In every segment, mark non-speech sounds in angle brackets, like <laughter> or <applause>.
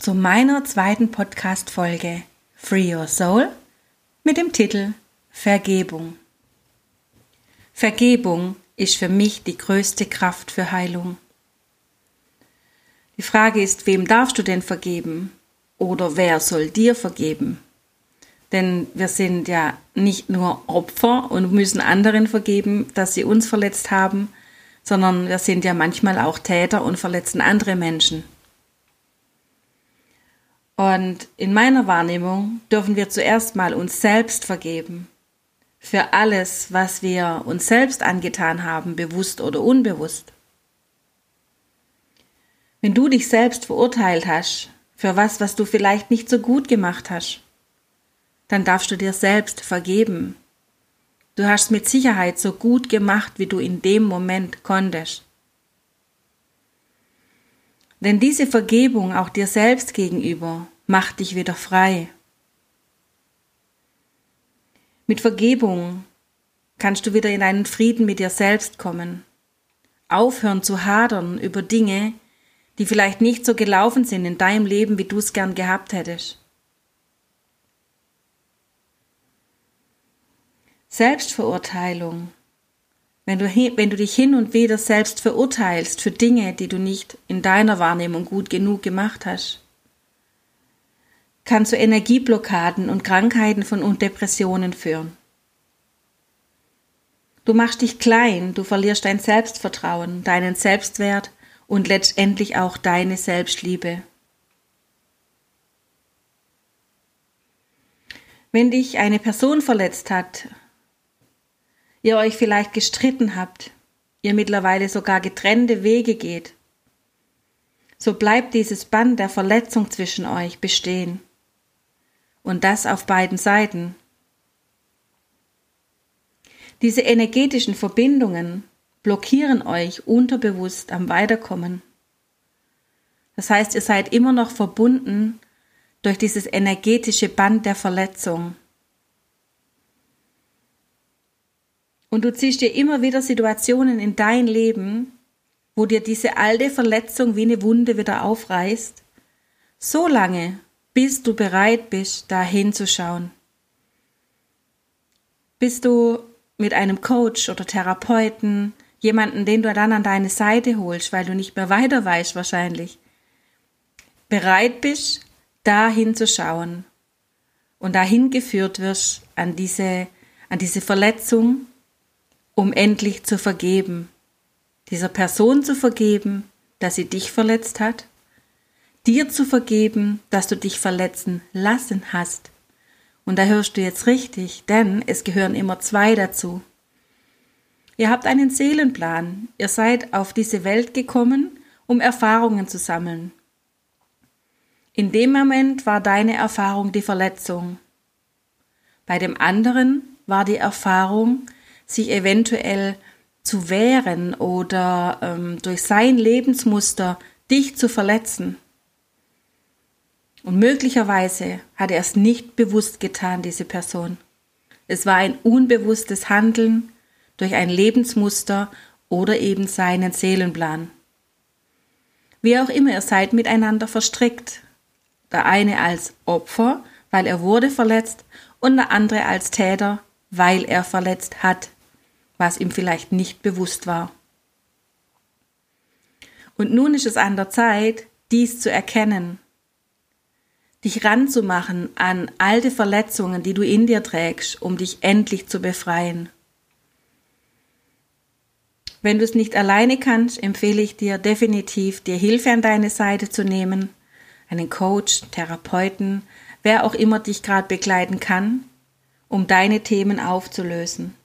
zu meiner zweiten Podcast-Folge Free Your Soul mit dem Titel Vergebung. Vergebung ist für mich die größte Kraft für Heilung. Die Frage ist, wem darfst du denn vergeben? Oder wer soll dir vergeben? Denn wir sind ja nicht nur Opfer und müssen anderen vergeben, dass sie uns verletzt haben, sondern wir sind ja manchmal auch Täter und verletzen andere Menschen. Und in meiner Wahrnehmung dürfen wir zuerst mal uns selbst vergeben. Für alles, was wir uns selbst angetan haben, bewusst oder unbewusst. Wenn du dich selbst verurteilt hast, für was, was du vielleicht nicht so gut gemacht hast, dann darfst du dir selbst vergeben. Du hast mit Sicherheit so gut gemacht, wie du in dem Moment konntest. Denn diese Vergebung auch dir selbst gegenüber macht dich wieder frei. Mit Vergebung kannst du wieder in einen Frieden mit dir selbst kommen. Aufhören zu hadern über Dinge, die vielleicht nicht so gelaufen sind in deinem Leben, wie du es gern gehabt hättest. Selbstverurteilung wenn du, wenn du dich hin und wieder selbst verurteilst für Dinge, die du nicht in deiner Wahrnehmung gut genug gemacht hast, kann zu Energieblockaden und Krankheiten von und Depressionen führen. Du machst dich klein, du verlierst dein Selbstvertrauen, deinen Selbstwert und letztendlich auch deine Selbstliebe. Wenn dich eine Person verletzt hat, ihr euch vielleicht gestritten habt, ihr mittlerweile sogar getrennte Wege geht, so bleibt dieses Band der Verletzung zwischen euch bestehen. Und das auf beiden Seiten. Diese energetischen Verbindungen blockieren euch unterbewusst am Weiterkommen. Das heißt, ihr seid immer noch verbunden durch dieses energetische Band der Verletzung. Und du ziehst dir immer wieder Situationen in dein Leben, wo dir diese alte Verletzung wie eine Wunde wieder aufreißt, so lange, bis du bereit bist, da hinzuschauen. Bist du mit einem Coach oder Therapeuten, jemanden, den du dann an deine Seite holst, weil du nicht mehr weiter weißt wahrscheinlich, bereit bist, da hinzuschauen und dahin geführt wirst an diese, an diese Verletzung, um endlich zu vergeben, dieser Person zu vergeben, dass sie dich verletzt hat, dir zu vergeben, dass du dich verletzen lassen hast. Und da hörst du jetzt richtig, denn es gehören immer zwei dazu. Ihr habt einen Seelenplan, ihr seid auf diese Welt gekommen, um Erfahrungen zu sammeln. In dem Moment war deine Erfahrung die Verletzung. Bei dem anderen war die Erfahrung, sich eventuell zu wehren oder ähm, durch sein Lebensmuster dich zu verletzen. Und möglicherweise hat er es nicht bewusst getan, diese Person. Es war ein unbewusstes Handeln durch ein Lebensmuster oder eben seinen Seelenplan. Wie auch immer, ihr seid miteinander verstrickt. Der eine als Opfer, weil er wurde verletzt, und der andere als Täter, weil er verletzt hat was ihm vielleicht nicht bewusst war. Und nun ist es an der Zeit, dies zu erkennen, dich ranzumachen an alte Verletzungen, die du in dir trägst, um dich endlich zu befreien. Wenn du es nicht alleine kannst, empfehle ich dir definitiv, dir Hilfe an deine Seite zu nehmen, einen Coach, Therapeuten, wer auch immer dich gerade begleiten kann, um deine Themen aufzulösen.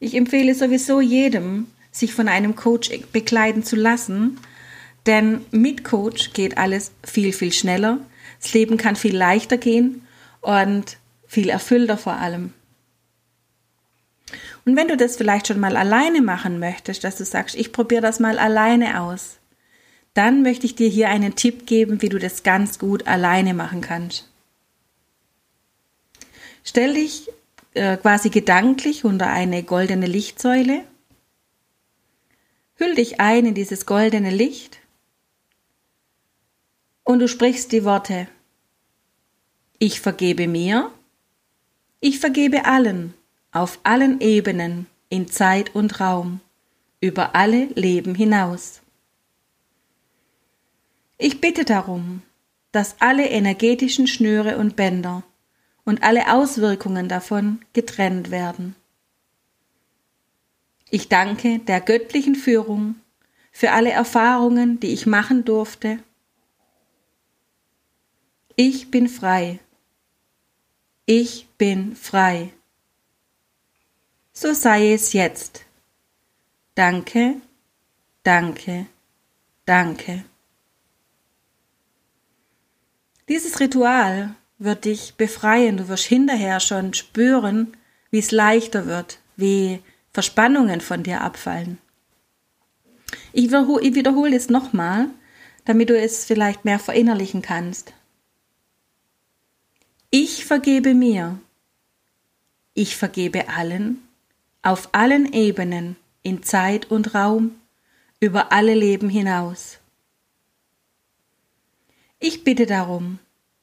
Ich empfehle sowieso jedem, sich von einem Coach begleiten zu lassen, Denn mit Coach geht alles viel, viel schneller. Das Leben kann viel leichter gehen und viel erfüllter vor allem. Und wenn du das vielleicht schon mal alleine machen möchtest, dass du sagst, ich probiere das mal alleine aus, dann möchte ich dir hier einen Tipp geben, wie du das ganz gut alleine machen kannst. Stell dich äh, quasi gedanklich unter eine goldene Lichtsäule. Hüll dich ein in dieses goldene Licht und du sprichst die Worte Ich vergebe mir, ich vergebe allen, auf allen Ebenen, in Zeit und Raum, über alle Leben hinaus. Ich bitte darum, dass alle energetischen Schnüre und Bänder und alle Auswirkungen davon getrennt werden. Ich danke der göttlichen Führung für alle Erfahrungen, die ich machen durfte. Ich bin frei. Ich bin frei. So sei es jetzt. Danke, danke, danke. Dieses Ritual wird dich befreien. Du wirst hinterher schon spüren, wie es leichter wird, wie Verspannungen von dir abfallen. Ich wiederhole es nochmal, damit du es vielleicht mehr verinnerlichen kannst. Ich vergebe mir. Ich vergebe allen, auf allen Ebenen, in Zeit und Raum, über alle Leben hinaus. Ich bitte darum,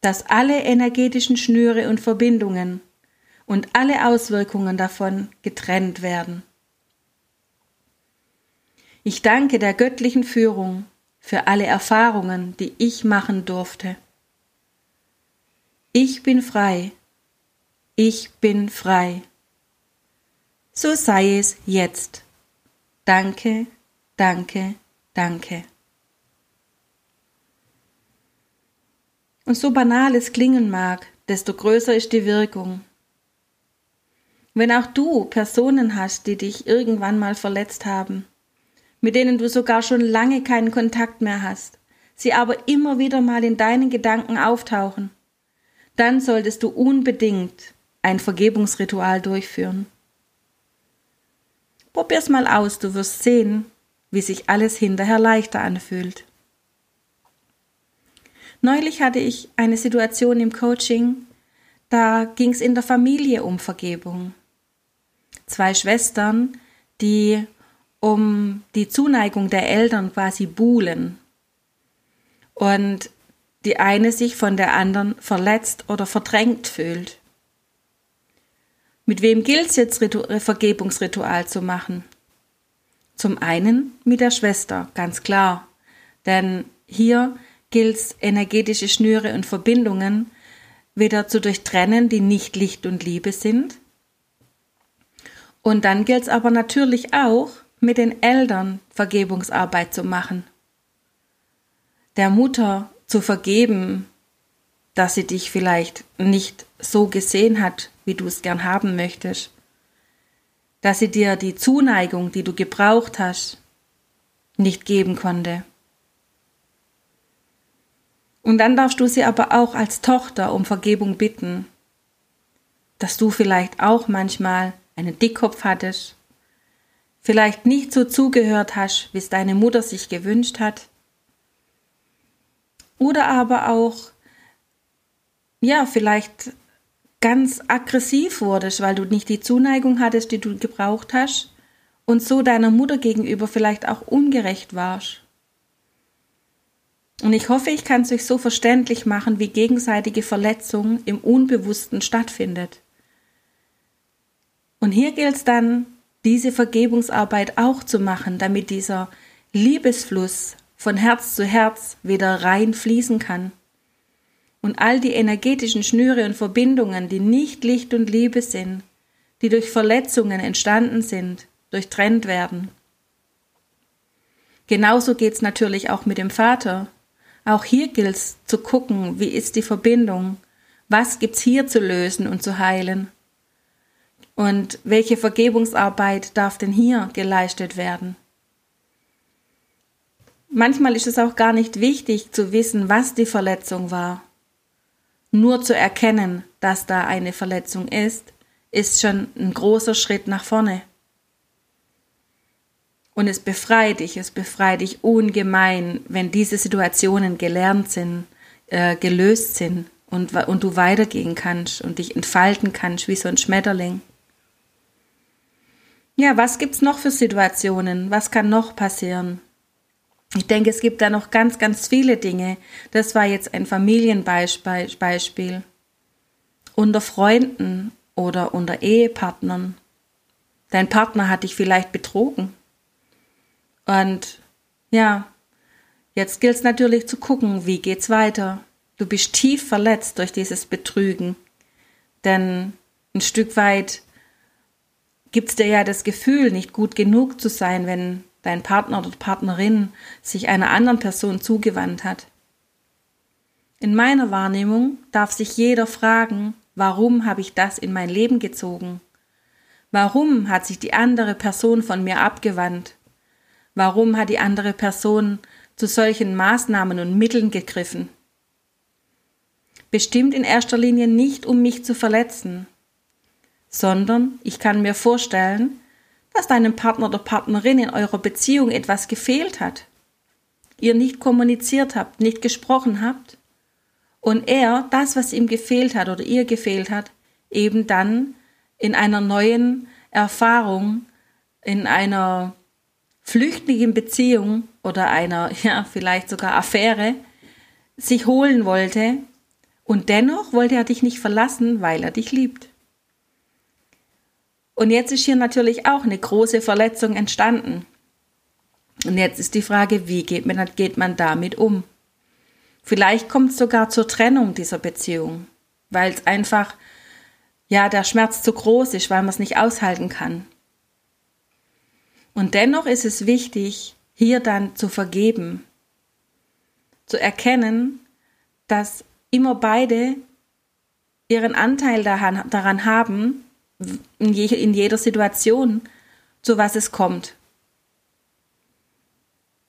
dass alle energetischen Schnüre und Verbindungen und alle Auswirkungen davon getrennt werden. Ich danke der göttlichen Führung für alle Erfahrungen, die ich machen durfte. Ich bin frei. Ich bin frei. So sei es jetzt. Danke, danke, danke. Und so banal es klingen mag, desto größer ist die Wirkung. Wenn auch du Personen hast, die dich irgendwann mal verletzt haben, mit denen du sogar schon lange keinen Kontakt mehr hast, sie aber immer wieder mal in deinen Gedanken auftauchen, dann solltest du unbedingt ein Vergebungsritual durchführen. Probier's mal aus, du wirst sehen, wie sich alles hinterher leichter anfühlt. Neulich hatte ich eine Situation im Coaching, da ging es in der Familie um Vergebung. Zwei Schwestern, die um die Zuneigung der Eltern quasi buhlen und die eine sich von der anderen verletzt oder verdrängt fühlt. Mit wem gilt es jetzt Vergebungsritual zu machen? Zum einen mit der Schwester, ganz klar. Denn hier gilt energetische Schnüre und Verbindungen wieder zu durchtrennen, die nicht Licht und Liebe sind. Und dann gilt es aber natürlich auch, mit den Eltern Vergebungsarbeit zu machen. Der Mutter zu vergeben, dass sie dich vielleicht nicht so gesehen hat, wie du es gern haben möchtest. Dass sie dir die Zuneigung, die du gebraucht hast, nicht geben konnte. Und dann darfst du sie aber auch als Tochter um Vergebung bitten, dass du vielleicht auch manchmal einen Dickkopf hattest, vielleicht nicht so zugehört hast, wie es deine Mutter sich gewünscht hat, oder aber auch, ja, vielleicht ganz aggressiv wurdest, weil du nicht die Zuneigung hattest, die du gebraucht hast, und so deiner Mutter gegenüber vielleicht auch ungerecht warst. Und ich hoffe, ich kann es euch so verständlich machen, wie gegenseitige Verletzung im Unbewussten stattfindet. Und hier gilt es dann, diese Vergebungsarbeit auch zu machen, damit dieser Liebesfluss von Herz zu Herz wieder rein fließen kann. Und all die energetischen Schnüre und Verbindungen, die nicht Licht und Liebe sind, die durch Verletzungen entstanden sind, durchtrennt werden. Genauso geht's natürlich auch mit dem Vater, auch hier gilt es zu gucken, wie ist die Verbindung, was gibt's hier zu lösen und zu heilen und welche Vergebungsarbeit darf denn hier geleistet werden. manchmal ist es auch gar nicht wichtig zu wissen, was die Verletzung war. Nur zu erkennen, dass da eine Verletzung ist, ist schon ein großer Schritt nach vorne. Und es befreit dich, es befreit dich ungemein, wenn diese Situationen gelernt sind, äh, gelöst sind und, und du weitergehen kannst und dich entfalten kannst wie so ein Schmetterling. Ja, was gibt's noch für Situationen? Was kann noch passieren? Ich denke, es gibt da noch ganz, ganz viele Dinge. Das war jetzt ein Familienbeispiel. Unter Freunden oder unter Ehepartnern. Dein Partner hat dich vielleicht betrogen. Und ja, jetzt gilt es natürlich zu gucken, wie geht's weiter. Du bist tief verletzt durch dieses Betrügen. Denn ein Stück weit gibt's dir ja das Gefühl, nicht gut genug zu sein, wenn dein Partner oder Partnerin sich einer anderen Person zugewandt hat. In meiner Wahrnehmung darf sich jeder fragen, warum habe ich das in mein Leben gezogen? Warum hat sich die andere Person von mir abgewandt? Warum hat die andere Person zu solchen Maßnahmen und Mitteln gegriffen? Bestimmt in erster Linie nicht, um mich zu verletzen, sondern ich kann mir vorstellen, dass deinem Partner oder Partnerin in eurer Beziehung etwas gefehlt hat. Ihr nicht kommuniziert habt, nicht gesprochen habt und er das, was ihm gefehlt hat oder ihr gefehlt hat, eben dann in einer neuen Erfahrung, in einer flüchtigen Beziehung oder einer, <laughs> ja, vielleicht sogar Affäre sich holen wollte und dennoch wollte er dich nicht verlassen, weil er dich liebt. Und jetzt ist hier natürlich auch eine große Verletzung entstanden. Und jetzt ist die Frage, wie geht man, geht man damit um? Vielleicht kommt es sogar zur Trennung dieser Beziehung, weil es einfach, ja, der Schmerz zu groß ist, weil man es nicht aushalten kann. Und dennoch ist es wichtig, hier dann zu vergeben, zu erkennen, dass immer beide ihren Anteil daran, daran haben, in, je, in jeder Situation, zu was es kommt.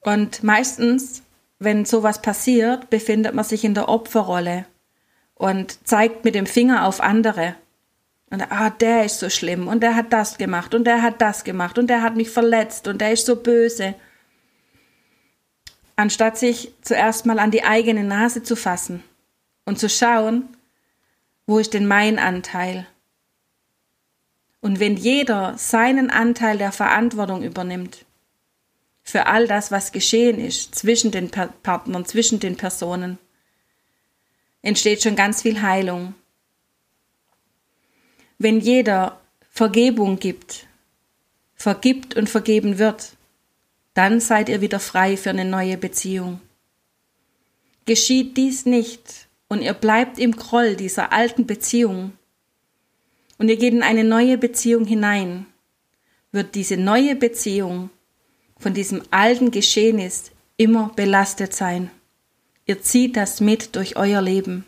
Und meistens, wenn sowas passiert, befindet man sich in der Opferrolle und zeigt mit dem Finger auf andere. Und ah, der ist so schlimm. Und der hat das gemacht. Und der hat das gemacht. Und der hat mich verletzt. Und der ist so böse. Anstatt sich zuerst mal an die eigene Nase zu fassen und zu schauen, wo ist denn mein Anteil? Und wenn jeder seinen Anteil der Verantwortung übernimmt, für all das, was geschehen ist zwischen den Partnern, zwischen den Personen, entsteht schon ganz viel Heilung wenn jeder Vergebung gibt, vergibt und vergeben wird, dann seid ihr wieder frei für eine neue Beziehung. Geschieht dies nicht und ihr bleibt im Groll dieser alten Beziehung und ihr geht in eine neue Beziehung hinein, wird diese neue Beziehung von diesem alten Geschehnis immer belastet sein. Ihr zieht das mit durch euer Leben.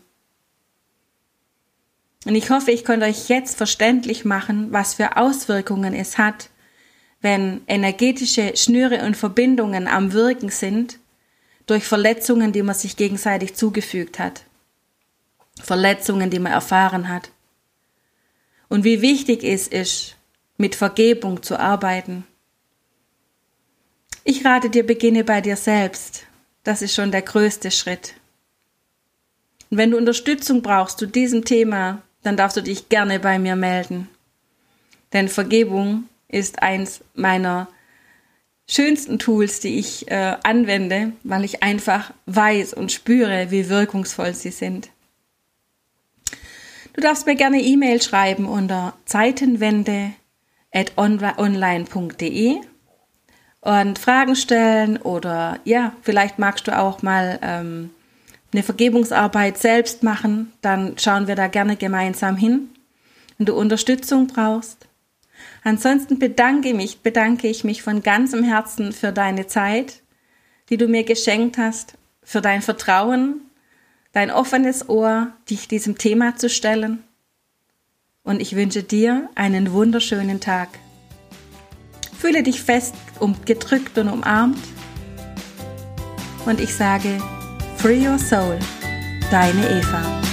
Und ich hoffe, ich konnte euch jetzt verständlich machen, was für Auswirkungen es hat, wenn energetische Schnüre und Verbindungen am Wirken sind durch Verletzungen, die man sich gegenseitig zugefügt hat. Verletzungen, die man erfahren hat. Und wie wichtig es ist, mit Vergebung zu arbeiten. Ich rate dir, beginne bei dir selbst. Das ist schon der größte Schritt. Und wenn du Unterstützung brauchst zu diesem Thema, dann darfst du dich gerne bei mir melden. Denn Vergebung ist eins meiner schönsten Tools, die ich äh, anwende, weil ich einfach weiß und spüre, wie wirkungsvoll sie sind. Du darfst mir gerne E-Mail schreiben unter zeitenwende.online.de und Fragen stellen oder ja, vielleicht magst du auch mal ähm, eine Vergebungsarbeit selbst machen, dann schauen wir da gerne gemeinsam hin. Wenn du Unterstützung brauchst. Ansonsten bedanke mich, bedanke ich mich von ganzem Herzen für deine Zeit, die du mir geschenkt hast, für dein Vertrauen, dein offenes Ohr, dich diesem Thema zu stellen. Und ich wünsche dir einen wunderschönen Tag. Fühle dich fest, um, gedrückt und umarmt und ich sage Free Your Soul, deine Eva.